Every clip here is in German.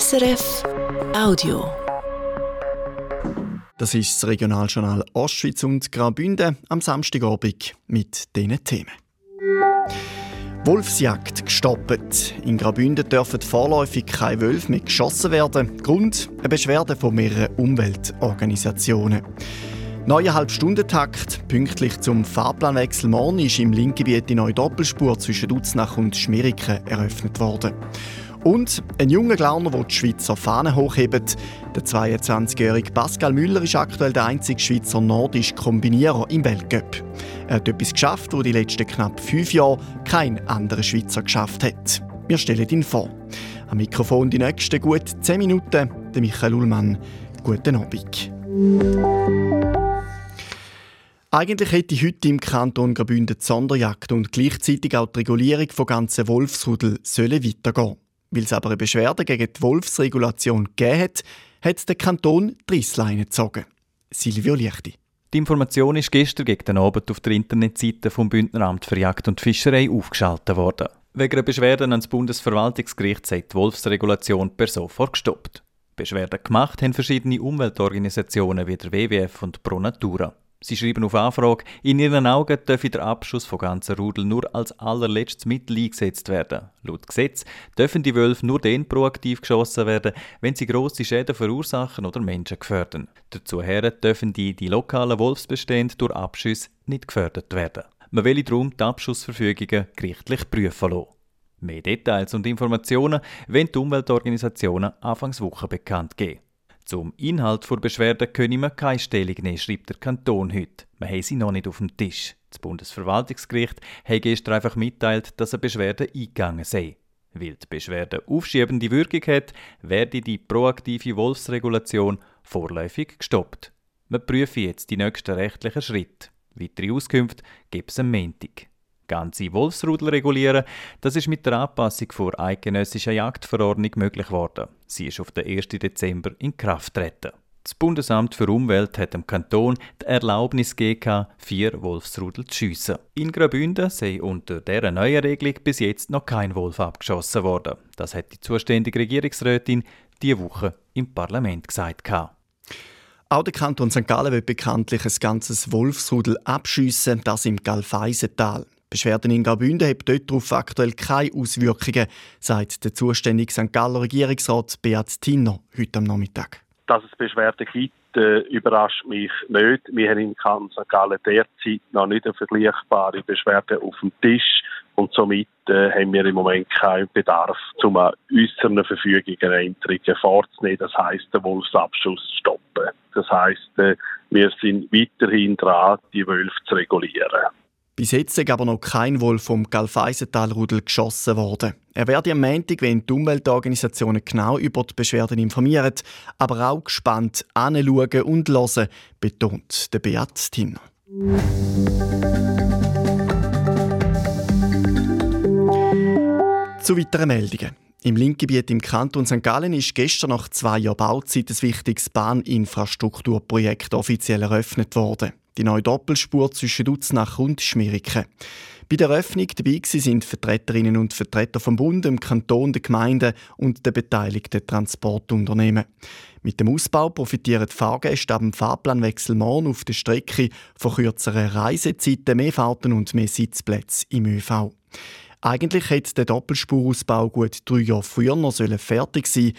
SRF Audio. Das ist das Regionaljournal Ostschweiz und Graubünden am Samstagabend mit diesen Themen. Wolfsjagd gestoppt. In Graubünden dürfen vorläufig keine Wölfe mehr geschossen werden. Grund: eine Beschwerde von mehreren Umweltorganisationen. Neuer Halbstundentakt. Pünktlich zum Fahrplanwechsel morgen ist im Linkgebiet die neue Doppelspur zwischen Dutznach und Schmiriken eröffnet worden. Und ein junger Glauner, der die Schweizer Fahne hochhebt. Der 22-jährige Pascal Müller ist aktuell der einzige Schweizer nordische Kombinierer im Weltcup. Er hat etwas geschafft, das die letzten knapp fünf Jahre kein anderer Schweizer geschafft hat. Wir stellen ihn vor. Am Mikrofon die nächsten gut zehn Minuten, der Michael Ullmann. Guten Abend. Eigentlich hätte heute im Kanton Graubünden die Sonderjagd und gleichzeitig auch die Regulierung von ganzen Wolfsrudel sollen weitergehen. Weil es aber eine Beschwerde gegen die Wolfsregulation gegeben hat, hat der Kanton die Reissleine gezogen. Silvio Lichti. Die Information ist gestern gegen den Abend auf der Internetseite vom Bündneramt für Jagd und Fischerei aufgeschaltet worden. Wegen einer Beschwerde ans Bundesverwaltungsgericht sei die Wolfsregulation per sofort gestoppt. Beschwerden gemacht haben verschiedene Umweltorganisationen wie der WWF und Pro Natura. Sie schreiben auf Anfrage, in ihren Augen dürfe der Abschuss von ganzen Rudel nur als allerletztes Mittel eingesetzt werden. Laut Gesetz dürfen die Wölfe nur dann proaktiv geschossen werden, wenn sie grosse Schäden verursachen oder Menschen gefährden. Dazu dürfen die, die lokalen Wolfsbestände durch Abschüsse nicht gefördert werden. Man will darum die Abschussverfügungen gerichtlich prüfen lassen. Mehr Details und Informationen wenn die Umweltorganisationen Anfangswoche bekannt geben. Zum Inhalt der Beschwerde können wir keine Stellung nehmen, schreibt der Kanton heute. Wir haben sie noch nicht auf dem Tisch. Das Bundesverwaltungsgericht hat gestern einfach mitteilt, dass eine Beschwerde eingegangen sei. Weil die Beschwerde aufschiebende Wirkung hat, werde die proaktive Wolfsregulation vorläufig gestoppt. Wir prüfen jetzt die nächsten rechtlichen Schritte. Weitere Auskünfte gibt es am Montag ganze Wolfsrudel regulieren, das ist mit der Anpassung der eidgenössischen Jagdverordnung möglich geworden. Sie ist auf den 1. Dezember in Kraft getreten. Das Bundesamt für Umwelt hat dem Kanton die Erlaubnis gegeben, vier Wolfsrudel zu schiessen. In Graubünden sei unter dieser neuen Regelung bis jetzt noch kein Wolf abgeschossen worden. Das hat die zuständige Regierungsrätin diese Woche im Parlament gesagt. Auch der Kanton St. Gallen will bekanntlich ein ganzes Wolfsrudel abschiessen, das im Galfeisental. Beschwerden in Graubünden haben dort aktuell keine Auswirkungen, sagt der zuständige St. Galler Regierungsrat Beat Tinner heute am Nachmittag. Dass es Beschwerden gibt, äh, überrascht mich nicht. Wir haben in St. Gallen derzeit noch nicht eine vergleichbare Beschwerde auf dem Tisch und somit äh, haben wir im Moment keinen Bedarf, um äußeren Verfügungen Änderungen vorzunehmen. Das heisst, den Wolfsabschuss zu stoppen. Das heisst, äh, wir sind weiterhin dran, die Wölfe zu regulieren. Bis jetzt ist aber noch kein Wolf vom Galfeisentalrudel geschossen worden. Er werde am Montag, wenn die Umweltorganisationen genau über die Beschwerden informieren, aber auch gespannt anschauen und hören, betont der Beat Tinner. Zu weiteren Meldungen. Im Linkgebiet im Kanton St. Gallen ist gestern nach zwei Jahren Bauzeit ein wichtiges Bahninfrastrukturprojekt offiziell eröffnet worden die neue Doppelspur zwischen Dutznach und Schmiriken. Bei der Eröffnung dabei sind Vertreterinnen und Vertreter vom Bund, dem Kanton, der Gemeinde und der beteiligten Transportunternehmen. Mit dem Ausbau profitieren die Fahrgäste ab dem Fahrplanwechsel morgen auf der Strecke von kürzeren Reisezeiten, mehr Fahrten und mehr Sitzplätze im ÖV. Eigentlich hätte der Doppelspurausbau gut drei Jahre früher noch fertig sein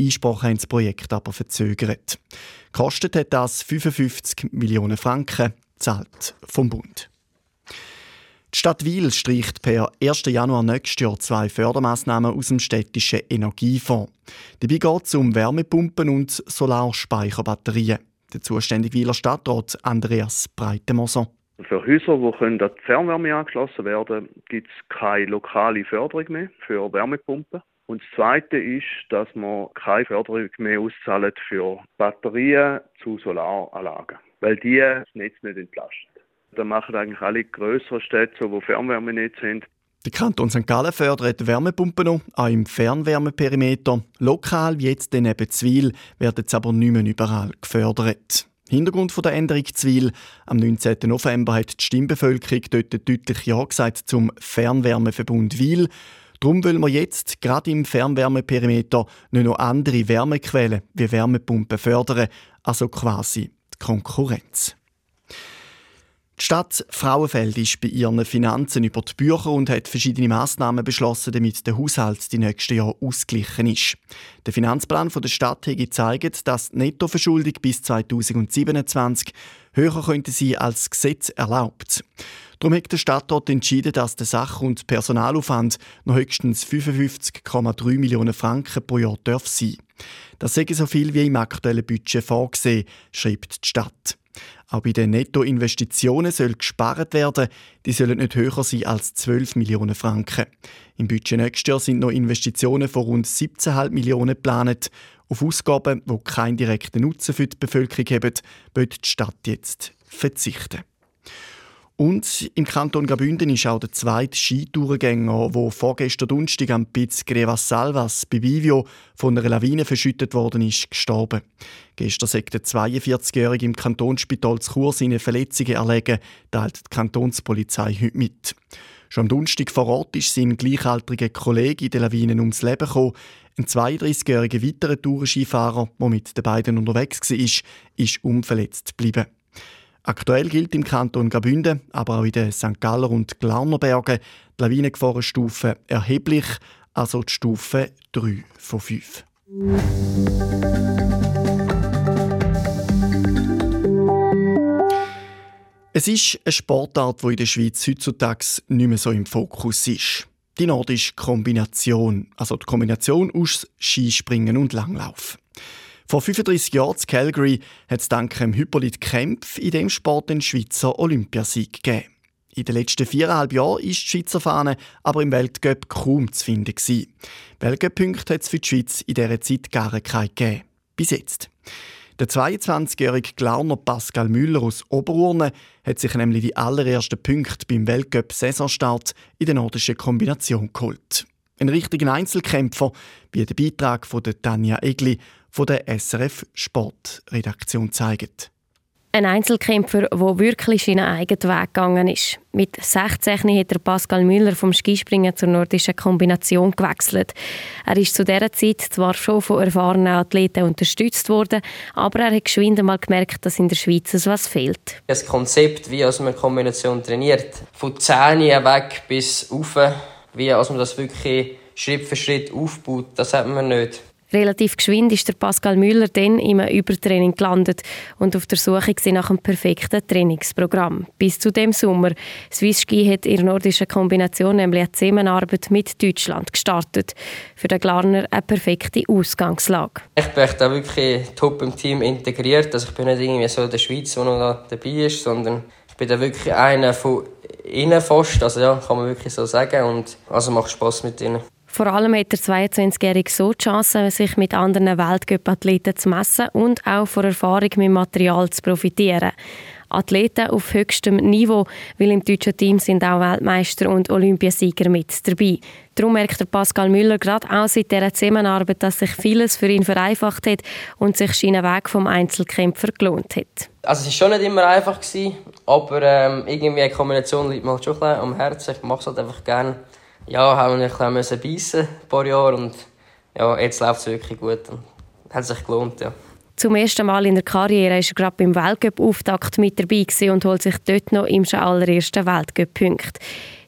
Einsprache haben das Projekt aber verzögert. Kostet hat das 55 Millionen Franken, zahlt vom Bund. Die Stadt Wiel streicht per 1. Januar nächstes Jahr zwei Fördermaßnahmen aus dem städtischen Energiefonds. Dabei geht es um Wärmepumpen und Solarspeicherbatterien. Der zuständige Wieler Stadtrat Andreas Breitemoser. Für Häuser, die an die Fernwärme angeschlossen werden können, gibt es keine lokale Förderung mehr für Wärmepumpen. Und das Zweite ist, dass man keine Förderung mehr auszahlt für Batterien zu Solaranlagen, weil die das Netz nicht entlasten. Da machen eigentlich alle größeren Städte, wo Fernwärmenetz sind. Der Kanton St. Gallen fördert Wärmepumpen noch, auch im Fernwärmeperimeter. Lokal, wie jetzt in Ebenzwil, werden es aber nicht mehr überall gefördert. Hintergrund der Änderung Zwil. Am 19. November hat die Stimmbevölkerung dort deutlich Ja gesagt zum Fernwärmeverbund Wil. Darum wollen wir jetzt gerade im Fernwärmeperimeter nicht noch andere Wärmequellen wie Wärmepumpen fördern, also quasi die Konkurrenz. Die Stadt Frauenfeld ist bei ihren Finanzen über die Bücher und hat verschiedene Massnahmen beschlossen, damit der Haushalt die nächsten Jahre ausgeglichen ist. Der Finanzplan der Stadt hat gezeigt, dass die Nettoverschuldung bis 2027 höher könnte sein als Gesetz erlaubt. Darum hat der Stadtrat entschieden, dass der Sach- und Personalaufwand noch höchstens 55,3 Millionen Franken pro Jahr darf sein. Das sei so viel wie im aktuellen Budget vorgesehen, schreibt die Stadt. Auch bei den Nettoinvestitionen soll gespart werden. Die sollen nicht höher sein als 12 Millionen Franken. Im Budget nächstes Jahr sind noch Investitionen von rund 17,5 Millionen geplant. Auf Ausgaben, die keinen direkten Nutzen für die Bevölkerung haben, wird die Stadt jetzt verzichten. Und im Kanton Graubünden ist auch der zweite Skitourgänger, der vorgestern Donnerstag am Piz Grevas Salvas bei Bivio von einer Lawine verschüttet worden ist, gestorben. Gestern sagt der 42-Jährige im Kantonsspital zu Chur seine Verletzungen erlegen, teilt die Kantonspolizei heute mit. Schon am Donnerstag vor Ort ist sein gleichaltriger Kollege in der Lawine ums Leben gekommen. Ein 32-jähriger weiterer Tourskifahrer, der mit den beiden unterwegs war, ist unverletzt geblieben. Aktuell gilt im Kanton Graubünden, aber auch in den St. Galler und Glarner Bergen die Lawinengefahrenstufe erheblich, also die Stufe 3 von 5. Es ist eine Sportart, die in der Schweiz heutzutage nicht mehr so im Fokus ist. Die nordische Kombination, also die Kombination aus Skispringen und Langlauf. Vor 35 Jahren in Calgary hat es dank dem Hippolyt Kempf in dem Sport den Schweizer Olympiasieg gegeben. In den letzten viereinhalb Jahren ist die Schweizer Fahne aber im Weltcup kaum zu finden. Weltcup-Punkte hat es für die Schweiz in dieser Zeit gar keine gegeben. Bis jetzt. Der 22-jährige Glarner Pascal Müller aus Oberurne hat sich nämlich die allerersten Punkte beim Weltcup-Saisonstart in der nordischen Kombination geholt. Ein richtiger Einzelkämpfer, wie der Beitrag von Tanja Egli von der SRF Sportredaktion zeigt. Ein Einzelkämpfer, der wirklich seinen eigenen Weg gegangen ist. Mit 16 hat der Pascal Müller vom Skispringen zur nordischen Kombination gewechselt. Er ist zu dieser Zeit zwar schon von erfahrenen Athleten unterstützt worden, aber er hat geschwind einmal gemerkt, dass in der Schweiz etwas fehlt. Das Konzept, wie man Kombination trainiert, von 10 weg bis auf, wie man das wirklich Schritt für Schritt aufbaut, das hat man nicht. Relativ geschwind ist der Pascal Müller dann im Übertraining gelandet und auf der Suche nach einem perfekten Trainingsprogramm. Bis zu dem Sommer. Swiss Ski hat ihre nordische Kombination nämlich eine Zusammenarbeit mit Deutschland gestartet. Für den Glarner eine perfekte Ausgangslage. Ich bin da wirklich top im Team integriert. Also ich bin nicht irgendwie so der Schweiz, der noch dabei ist, sondern ich bin da wirklich einer von innen fast. Also ja, kann man wirklich so sagen. Und also macht Spaß mit ihnen. Vor allem hat der 22-Jährige so die Chance, sich mit anderen Weltcup-Athleten zu messen und auch von Erfahrung mit Material zu profitieren. Athleten auf höchstem Niveau, weil im deutschen Team sind auch Weltmeister und Olympiasieger mit dabei. Darum merkt der Pascal Müller gerade auch seit dieser Zusammenarbeit, dass sich vieles für ihn vereinfacht hat und sich sein Weg vom Einzelkämpfer gelohnt hat. Also es war schon nicht immer einfach, aber ähm, irgendwie eine Kombination liegt mir halt schon ein am Herzen. Ich mache es halt einfach gerne ja, haben wir ein bisschen beißen, ein paar Jahre und ja, jetzt läuft es wirklich gut und hat sich gelohnt, ja. Zum ersten Mal in der Karriere ist er gerade beim Weltcup-Auftakt mit dabei und holt sich dort noch im allerersten Weltcup-Punkt.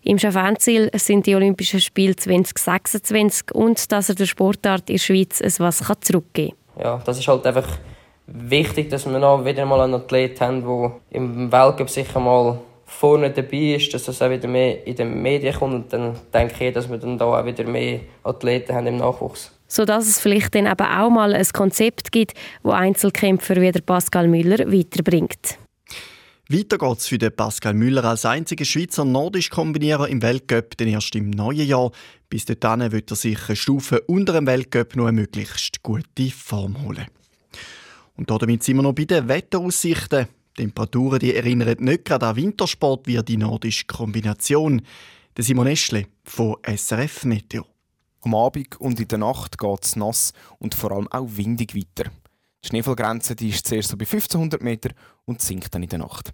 Im Fanziel sind die Olympischen Spiele 2026 und dass er der Sportart in der Schweiz etwas zurückgeben kann. Ja, das ist halt einfach wichtig, dass wir noch wieder mal einen Athlet haben, der im Weltcup sicher mal vorne dabei ist, dass das auch wieder mehr in den Medien kommt. Und dann denke ich, dass wir dann da auch wieder mehr Athleten haben im Nachwuchs. Sodass es vielleicht dann eben auch mal ein Konzept gibt, wo Einzelkämpfer wie der Pascal Müller weiterbringt. Weiter geht es für den Pascal Müller als einziger Schweizer nordisch Kombinierer im Weltcup, den erst im neuen Jahr. Bis dahin wird er sich eine Stufe unter dem Weltcup noch eine möglichst gute Form holen. Und damit sind wir noch bei den Wetteraussichten. Temperaturen die erinnern nicht gerade an Wintersport wie die nordische Kombination. Der Simon Eschle von SRF Meteo. Am Abend und in der Nacht geht es nass und vor allem auch windig weiter. Die Schneefallgrenze die ist zuerst so bei 1500 Meter und sinkt dann in der Nacht.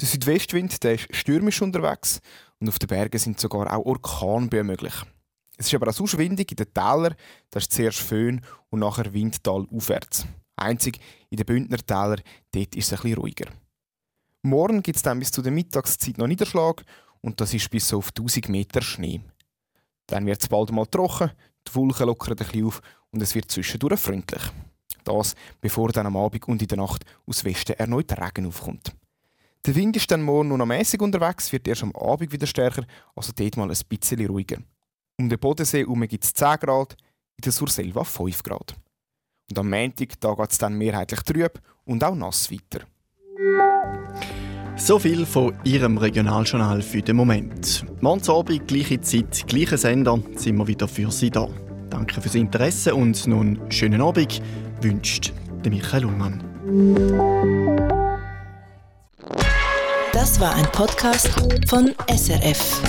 Der Südwestwind der ist stürmisch unterwegs und auf den Bergen sind sogar auch Orkanböen möglich. Es ist aber auch so windig in den Tälern, da ist zuerst Föhn und nachher Windtal aufwärts. Einzig in den Bündner Tälern, dort ist es ein bisschen ruhiger. Morgen gibt es dann bis zu der Mittagszeit noch Niederschlag und das ist bis auf 1000 Meter Schnee. Dann wird es bald mal trocken, die Wolken lockern ein bisschen auf und es wird zwischendurch freundlich. Das, bevor dann am Abend und in der Nacht aus Westen erneut Regen aufkommt. Der Wind ist dann morgen nur noch mäßig unterwegs, wird erst am Abend wieder stärker, also dort mal ein bisschen ruhiger. Um den Bodensee herum gibt es 10 Grad, in der Surselva 5 Grad. Und am Montag geht es dann mehrheitlich trüb und auch nass weiter. So viel von Ihrem Regionaljournal für den Moment. Morgen Abend, gleiche Zeit, gleicher Sender, sind wir wieder für Sie da. Danke fürs Interesse und nun schönen Abend, wünscht Michael Ullmann. Das war ein Podcast von SRF.